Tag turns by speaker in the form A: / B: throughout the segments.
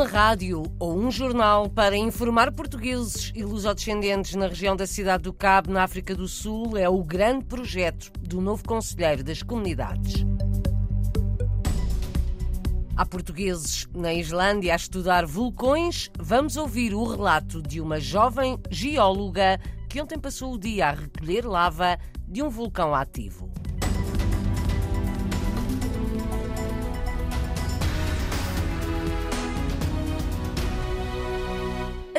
A: Uma rádio ou um jornal para informar portugueses e lusodescendentes na região da Cidade do Cabo, na África do Sul, é o grande projeto do novo Conselheiro das Comunidades. Há portugueses na Islândia a estudar vulcões. Vamos ouvir o relato de uma jovem geóloga que ontem passou o dia a recolher lava de um vulcão ativo.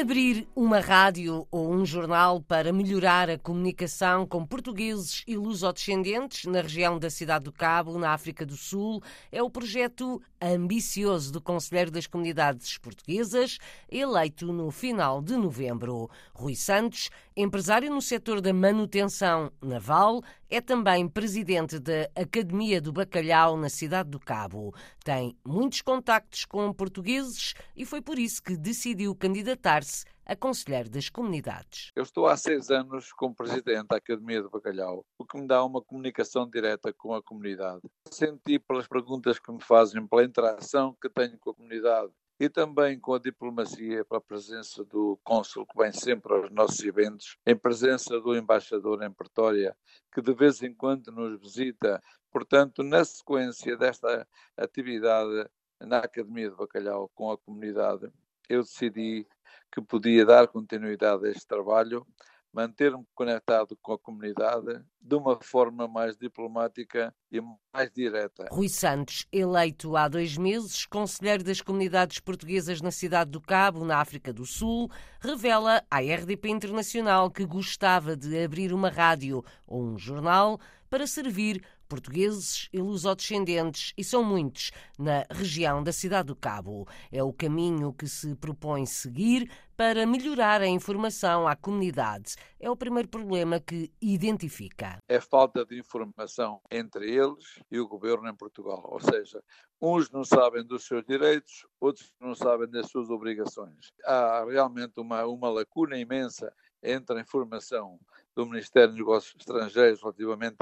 A: Abrir uma rádio ou um jornal para melhorar a comunicação com portugueses e lusodescendentes na região da Cidade do Cabo, na África do Sul, é o projeto ambicioso do Conselheiro das Comunidades Portuguesas, eleito no final de novembro. Rui Santos, empresário no setor da manutenção naval, é também presidente da Academia do Bacalhau na Cidade do Cabo. Tem muitos contactos com portugueses e foi por isso que decidiu candidatar-se a conselheiro das comunidades.
B: Eu estou há seis anos como presidente da Academia do Bacalhau, o que me dá uma comunicação direta com a comunidade. Senti pelas perguntas que me fazem, pela interação que tenho com a comunidade e também com a diplomacia, pela presença do cônsul que vem sempre aos nossos eventos, em presença do embaixador em Pretória, que de vez em quando nos visita. Portanto, na sequência desta atividade na Academia de Bacalhau com a comunidade, eu decidi que podia dar continuidade a este trabalho, manter-me conectado com a comunidade de uma forma mais diplomática e mais direta.
A: Rui Santos, eleito há dois meses, conselheiro das comunidades portuguesas na cidade do Cabo, na África do Sul, revela à RDP Internacional que gostava de abrir uma rádio ou um jornal para servir portugueses e lusodescendentes, e são muitos, na região da Cidade do Cabo. É o caminho que se propõe seguir para melhorar a informação à comunidade. É o primeiro problema que identifica.
B: É falta de informação entre eles e o governo em Portugal. Ou seja, uns não sabem dos seus direitos, outros não sabem das suas obrigações. Há realmente uma, uma lacuna imensa entre a informação do Ministério dos Negócios Estrangeiros relativamente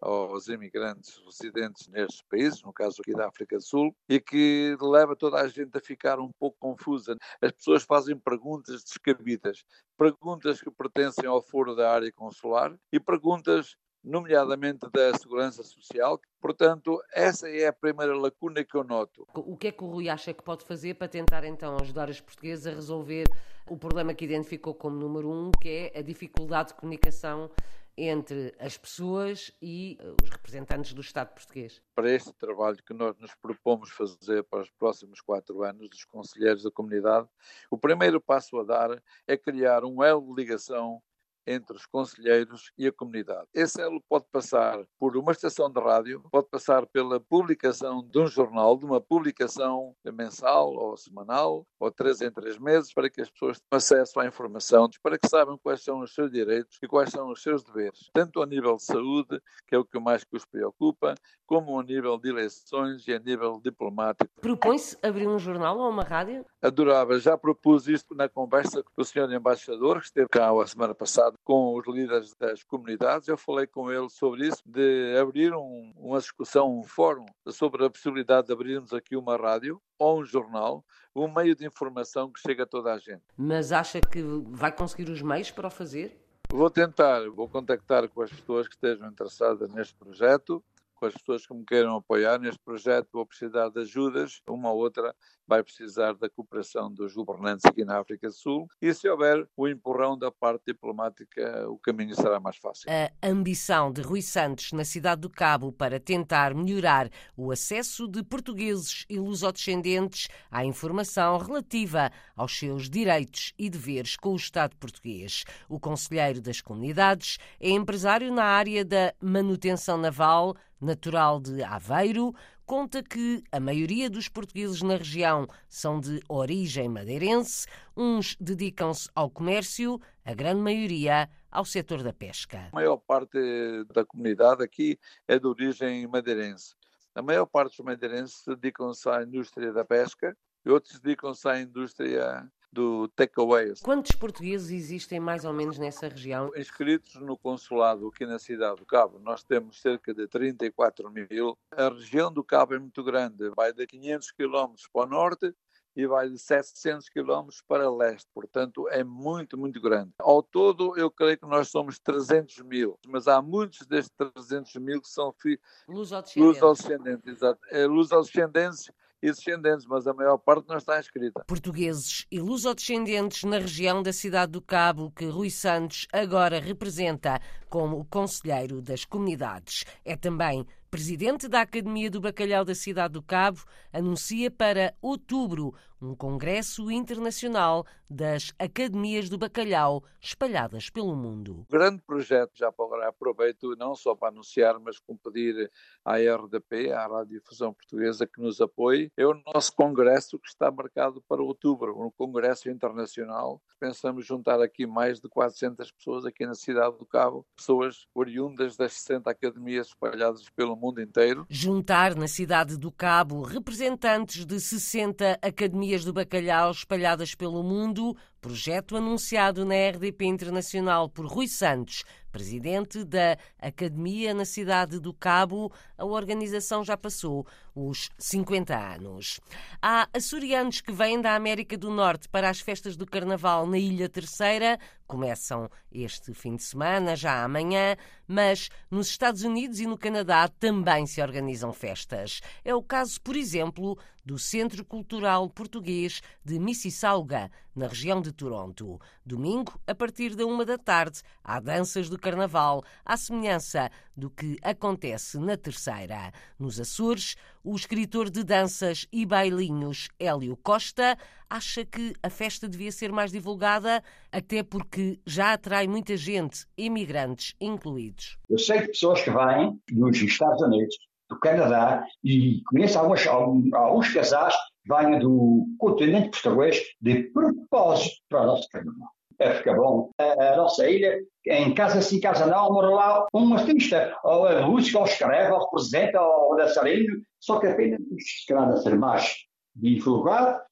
B: aos imigrantes residentes nestes países, no caso aqui da África do Sul, e que leva toda a gente a ficar um pouco confusa. As pessoas fazem perguntas descabidas, perguntas que pertencem ao foro da área consular e perguntas nomeadamente da segurança social. Portanto, essa é a primeira lacuna que eu noto.
A: O que é que o Rui acha que pode fazer para tentar então ajudar os portugueses a resolver o problema que identificou como número um, que é a dificuldade de comunicação entre as pessoas e eh, os representantes do Estado português?
B: Para este trabalho que nós nos propomos fazer para os próximos quatro anos, dos conselheiros da comunidade, o primeiro passo a dar é criar um elo de ligação entre os conselheiros e a comunidade. Esse elo pode passar por uma estação de rádio, pode passar pela publicação de um jornal, de uma publicação mensal ou semanal, ou três em três meses, para que as pessoas tenham acesso à informação, para que saibam quais são os seus direitos e quais são os seus deveres, tanto a nível de saúde, que é o que mais que os preocupa, como a nível de eleições e a nível diplomático.
A: Propõe-se abrir um jornal ou uma rádio?
B: Adorava, já propus isto na conversa com o senhor embaixador, que esteve cá a semana passada, com os líderes das comunidades. Eu falei com ele sobre isso, de abrir um, uma discussão, um fórum, sobre a possibilidade de abrirmos aqui uma rádio ou um jornal, um meio de informação que chega a toda a gente.
A: Mas acha que vai conseguir os meios para o fazer?
B: Vou tentar, vou contactar com as pessoas que estejam interessadas neste projeto com as pessoas que me queiram apoiar neste projeto, vou precisar de ajudas, uma ou outra vai precisar da cooperação dos governantes aqui na África do Sul e se houver o empurrão da parte diplomática, o caminho será mais fácil.
A: A ambição de Rui Santos na cidade do Cabo para tentar melhorar o acesso de portugueses e lusodescendentes à informação relativa aos seus direitos e deveres com o Estado português. O conselheiro das comunidades é empresário na área da manutenção naval, natural de Aveiro, conta que a maioria dos portugueses na região são de origem madeirense, uns dedicam-se ao comércio, a grande maioria ao setor da pesca.
B: A maior parte da comunidade aqui é de origem madeirense. A maior parte dos madeirenses dedicam-se à indústria da pesca e outros dedicam-se à indústria do takeaway.
A: Quantos portugueses existem mais ou menos nessa região?
B: Inscritos no consulado aqui na cidade do Cabo, nós temos cerca de 34 mil. A região do Cabo é muito grande, vai de 500 km para o norte e vai de 700 quilómetros para leste, portanto é muito, muito grande. Ao todo, eu creio que nós somos 300 mil, mas há muitos destes 300 mil que são
A: luz-descendentes,
B: é, luz-descendentes e descendentes, mas a maior parte não está inscrita.
A: Portugueses e lusodescendentes na região da cidade do Cabo, que Rui Santos agora representa como conselheiro das comunidades. É também presidente da Academia do Bacalhau da cidade do Cabo, anuncia para outubro um congresso internacional das Academias do Bacalhau espalhadas pelo mundo.
B: Grande projeto, já agora aproveito não só para anunciar, mas com pedir à RDP, à Radiodifusão Portuguesa, que nos apoie. É o nosso congresso que está marcado para outubro, um congresso internacional. Pensamos juntar aqui mais de 400 pessoas aqui na cidade do Cabo, pessoas oriundas das 60 academias espalhadas pelo mundo inteiro.
A: Juntar na cidade do Cabo representantes de 60 academias do bacalhau espalhadas pelo mundo, projeto anunciado na RDP Internacional por Rui Santos, presidente da Academia na cidade do Cabo. A organização já passou os 50 anos. Há açorianos que vêm da América do Norte para as festas do Carnaval na Ilha Terceira. Começam este fim de semana, já amanhã, mas nos Estados Unidos e no Canadá também se organizam festas. É o caso, por exemplo, do Centro Cultural Português de Mississauga, na região de Toronto. Domingo, a partir da uma da tarde, há danças do Carnaval, à semelhança do que acontece na Terceira. Nos Açores, o escritor de danças e bailinhos Hélio Costa acha que a festa devia ser mais divulgada, até porque já atrai muita gente, imigrantes incluídos.
C: Eu sei de pessoas que vêm dos Estados Unidos, do Canadá, e conheço alguns, alguns casais que vêm do continente português de propósito para o nosso carnaval. É, fica bom. A, a, nossa ilha, em casa sim, casa não, mora lá um artista, ou a música, ou escreve, ou representa, ou dançarino, só que apenas calhar ser mais divulgado Uh,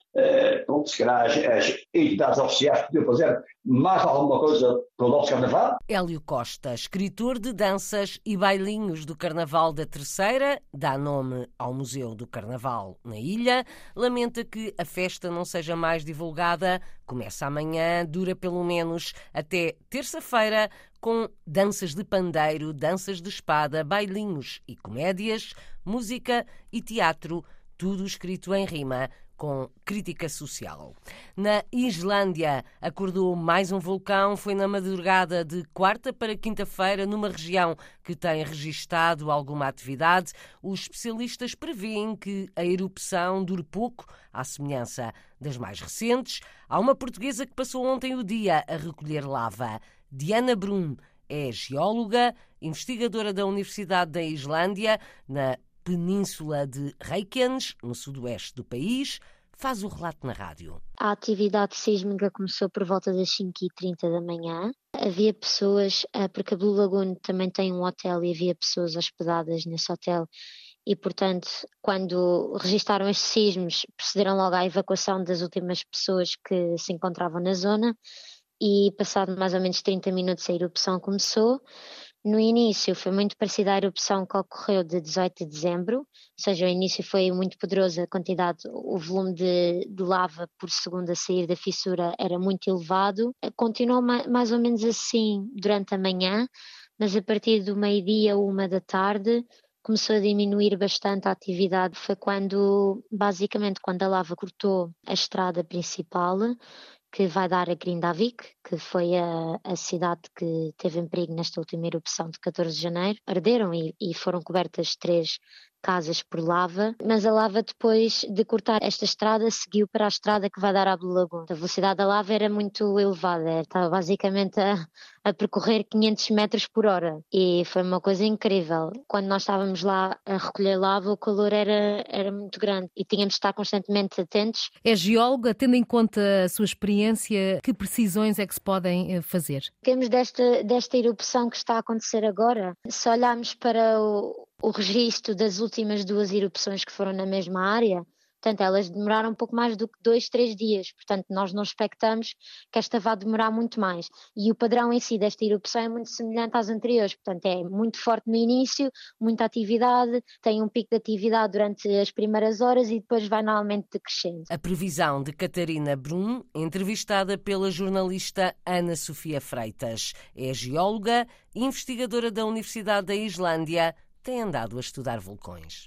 C: pronto, se calhar as, as entidades oficiais podiam fazer mais alguma coisa para o nosso Carnaval.
A: Hélio Costa, escritor de danças e bailinhos do Carnaval da Terceira, dá nome ao Museu do Carnaval na ilha, lamenta que a festa não seja mais divulgada. Começa amanhã, dura pelo menos até terça-feira, com danças de pandeiro, danças de espada, bailinhos e comédias, música e teatro, tudo escrito em rima com crítica social. Na Islândia, acordou mais um vulcão. Foi na madrugada de quarta para quinta-feira, numa região que tem registado alguma atividade. Os especialistas prevêem que a erupção dure pouco, à semelhança das mais recentes. Há uma portuguesa que passou ontem o dia a recolher lava. Diana Brum é geóloga, investigadora da Universidade da Islândia, na península de Reykjanes, no sudoeste do país, faz o relato na rádio.
D: A atividade sísmica começou por volta das 5h30 da manhã. Havia pessoas, eh, porque a Blue Lagoon também tem um hotel e havia pessoas hospedadas nesse hotel e, portanto, quando registaram estes sismos, procederam logo à evacuação das últimas pessoas que se encontravam na zona e, passado mais ou menos 30 minutos, a erupção começou. No início foi muito parecida à erupção que ocorreu de 18 de dezembro, ou seja, o início foi muito poderoso, a quantidade, o volume de, de lava por segundo a sair da fissura era muito elevado. Continuou mais ou menos assim durante a manhã, mas a partir do meio-dia, uma da tarde, começou a diminuir bastante a atividade. Foi quando, basicamente, quando a lava cortou a estrada principal, que vai dar a Grindavik, que foi a, a cidade que teve em perigo nesta última erupção de 14 de janeiro. Arderam e, e foram cobertas três casas por lava, mas a lava depois de cortar esta estrada seguiu para a estrada que vai dar à Blue Lagoon. A velocidade da lava era muito elevada, estava basicamente a, a percorrer 500 metros por hora e foi uma coisa incrível. Quando nós estávamos lá a recolher lava, o calor era, era muito grande e tínhamos de estar constantemente atentos.
E: É geóloga, tendo em conta a sua experiência, que precisões é que se podem eh, fazer?
D: Temos desta, desta erupção que está a acontecer agora, se olharmos para o, o registro das últimas duas erupções que foram na mesma área, Portanto, elas demoraram um pouco mais do que dois, três dias. Portanto, nós não expectamos que esta vá demorar muito mais. E o padrão em si desta erupção é muito semelhante às anteriores. Portanto, é muito forte no início, muita atividade, tem um pico de atividade durante as primeiras horas e depois vai normalmente decrescendo.
A: A previsão de Catarina Brum, entrevistada pela jornalista Ana Sofia Freitas. É geóloga e investigadora da Universidade da Islândia, tem andado a estudar vulcões.